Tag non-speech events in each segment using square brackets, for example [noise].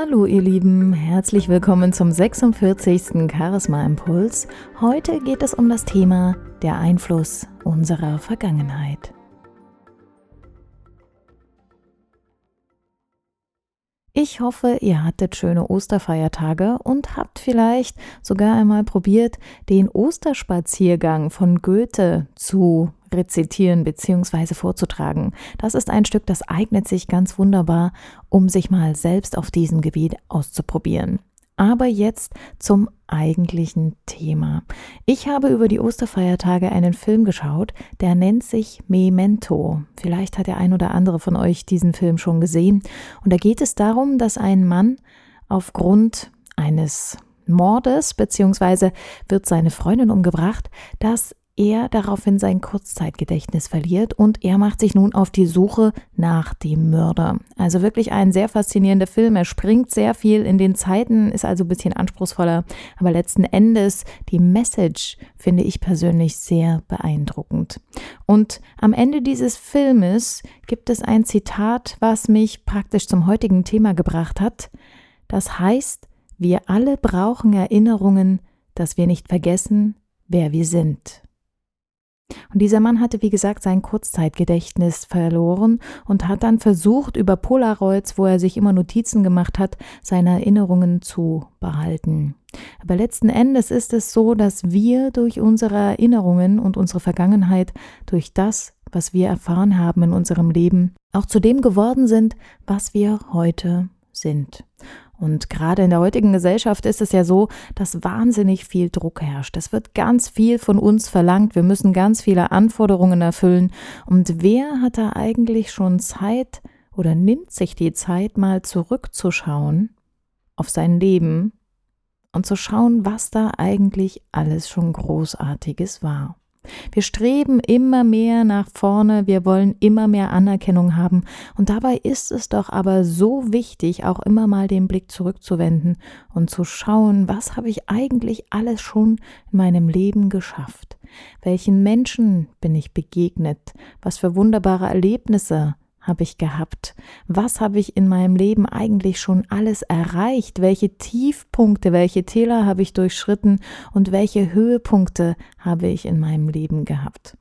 Hallo ihr Lieben, herzlich willkommen zum 46. Charisma Impuls. Heute geht es um das Thema der Einfluss unserer Vergangenheit. Ich hoffe, ihr hattet schöne Osterfeiertage und habt vielleicht sogar einmal probiert, den Osterspaziergang von Goethe zu rezitieren bzw. vorzutragen. Das ist ein Stück, das eignet sich ganz wunderbar, um sich mal selbst auf diesem Gebiet auszuprobieren. Aber jetzt zum eigentlichen Thema. Ich habe über die Osterfeiertage einen Film geschaut, der nennt sich Memento. Vielleicht hat der ein oder andere von euch diesen Film schon gesehen. Und da geht es darum, dass ein Mann aufgrund eines Mordes, beziehungsweise wird seine Freundin umgebracht, dass er daraufhin sein Kurzzeitgedächtnis verliert und er macht sich nun auf die Suche nach dem Mörder. Also wirklich ein sehr faszinierender Film. Er springt sehr viel in den Zeiten, ist also ein bisschen anspruchsvoller, aber letzten Endes die Message finde ich persönlich sehr beeindruckend. Und am Ende dieses Filmes gibt es ein Zitat, was mich praktisch zum heutigen Thema gebracht hat. Das heißt, wir alle brauchen Erinnerungen, dass wir nicht vergessen, wer wir sind. Und dieser Mann hatte, wie gesagt, sein Kurzzeitgedächtnis verloren und hat dann versucht, über Polaroids, wo er sich immer Notizen gemacht hat, seine Erinnerungen zu behalten. Aber letzten Endes ist es so, dass wir durch unsere Erinnerungen und unsere Vergangenheit, durch das, was wir erfahren haben in unserem Leben, auch zu dem geworden sind, was wir heute sind. Und gerade in der heutigen Gesellschaft ist es ja so, dass wahnsinnig viel Druck herrscht. Es wird ganz viel von uns verlangt. Wir müssen ganz viele Anforderungen erfüllen. Und wer hat da eigentlich schon Zeit oder nimmt sich die Zeit, mal zurückzuschauen auf sein Leben und zu schauen, was da eigentlich alles schon Großartiges war? Wir streben immer mehr nach vorne, wir wollen immer mehr Anerkennung haben. Und dabei ist es doch aber so wichtig, auch immer mal den Blick zurückzuwenden und zu schauen, was habe ich eigentlich alles schon in meinem Leben geschafft? Welchen Menschen bin ich begegnet? Was für wunderbare Erlebnisse habe ich gehabt? Was habe ich in meinem Leben eigentlich schon alles erreicht? Welche Tiefpunkte, welche Täler habe ich durchschritten und welche Höhepunkte habe ich in meinem Leben gehabt?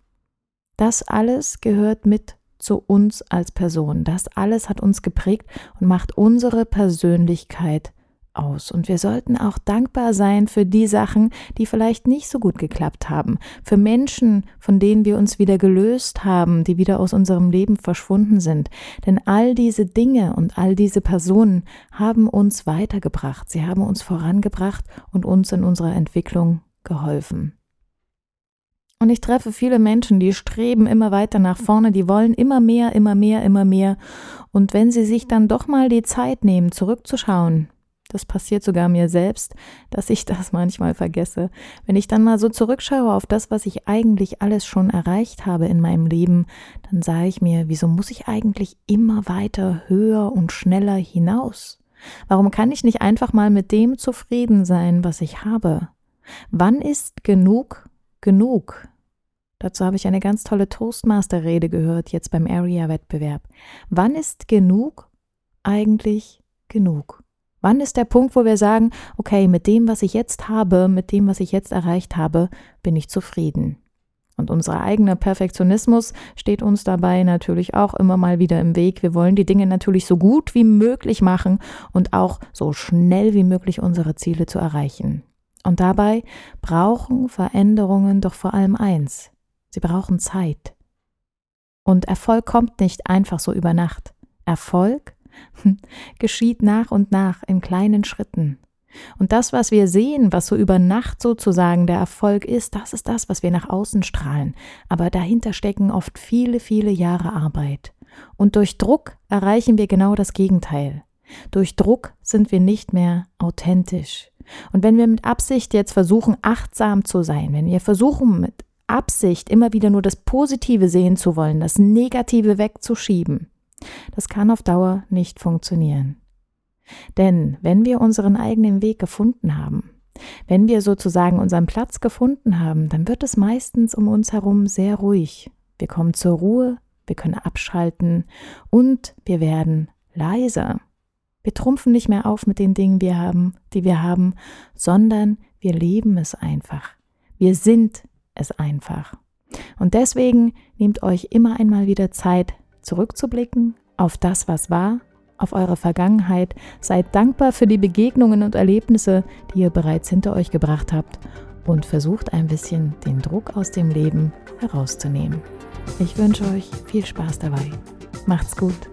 Das alles gehört mit zu uns als Person. Das alles hat uns geprägt und macht unsere Persönlichkeit aus. Und wir sollten auch dankbar sein für die Sachen, die vielleicht nicht so gut geklappt haben, für Menschen, von denen wir uns wieder gelöst haben, die wieder aus unserem Leben verschwunden sind. Denn all diese Dinge und all diese Personen haben uns weitergebracht, sie haben uns vorangebracht und uns in unserer Entwicklung geholfen. Und ich treffe viele Menschen, die streben immer weiter nach vorne, die wollen immer mehr, immer mehr, immer mehr. Und wenn sie sich dann doch mal die Zeit nehmen, zurückzuschauen, das passiert sogar mir selbst, dass ich das [laughs] manchmal vergesse. Wenn ich dann mal so zurückschaue auf das, was ich eigentlich alles schon erreicht habe in meinem Leben, dann sage ich mir, wieso muss ich eigentlich immer weiter höher und schneller hinaus? Warum kann ich nicht einfach mal mit dem zufrieden sein, was ich habe? Wann ist genug genug? Dazu habe ich eine ganz tolle Toastmaster-Rede gehört, jetzt beim Area-Wettbewerb. Wann ist genug eigentlich genug? Wann ist der Punkt, wo wir sagen, okay, mit dem, was ich jetzt habe, mit dem, was ich jetzt erreicht habe, bin ich zufrieden? Und unser eigener Perfektionismus steht uns dabei natürlich auch immer mal wieder im Weg. Wir wollen die Dinge natürlich so gut wie möglich machen und auch so schnell wie möglich unsere Ziele zu erreichen. Und dabei brauchen Veränderungen doch vor allem eins. Sie brauchen Zeit. Und Erfolg kommt nicht einfach so über Nacht. Erfolg [laughs] geschieht nach und nach in kleinen Schritten. Und das, was wir sehen, was so über Nacht sozusagen der Erfolg ist, das ist das, was wir nach außen strahlen. Aber dahinter stecken oft viele, viele Jahre Arbeit. Und durch Druck erreichen wir genau das Gegenteil. Durch Druck sind wir nicht mehr authentisch. Und wenn wir mit Absicht jetzt versuchen, achtsam zu sein, wenn wir versuchen, mit Absicht immer wieder nur das Positive sehen zu wollen, das Negative wegzuschieben, das kann auf Dauer nicht funktionieren. Denn wenn wir unseren eigenen Weg gefunden haben, wenn wir sozusagen unseren Platz gefunden haben, dann wird es meistens um uns herum sehr ruhig. Wir kommen zur Ruhe, wir können abschalten und wir werden leiser. Wir trumpfen nicht mehr auf mit den Dingen, wir haben, die wir haben, sondern wir leben es einfach. Wir sind es einfach. Und deswegen nehmt euch immer einmal wieder Zeit, zurückzublicken auf das, was war, auf eure Vergangenheit. Seid dankbar für die Begegnungen und Erlebnisse, die ihr bereits hinter euch gebracht habt und versucht ein bisschen den Druck aus dem Leben herauszunehmen. Ich wünsche euch viel Spaß dabei. Macht's gut.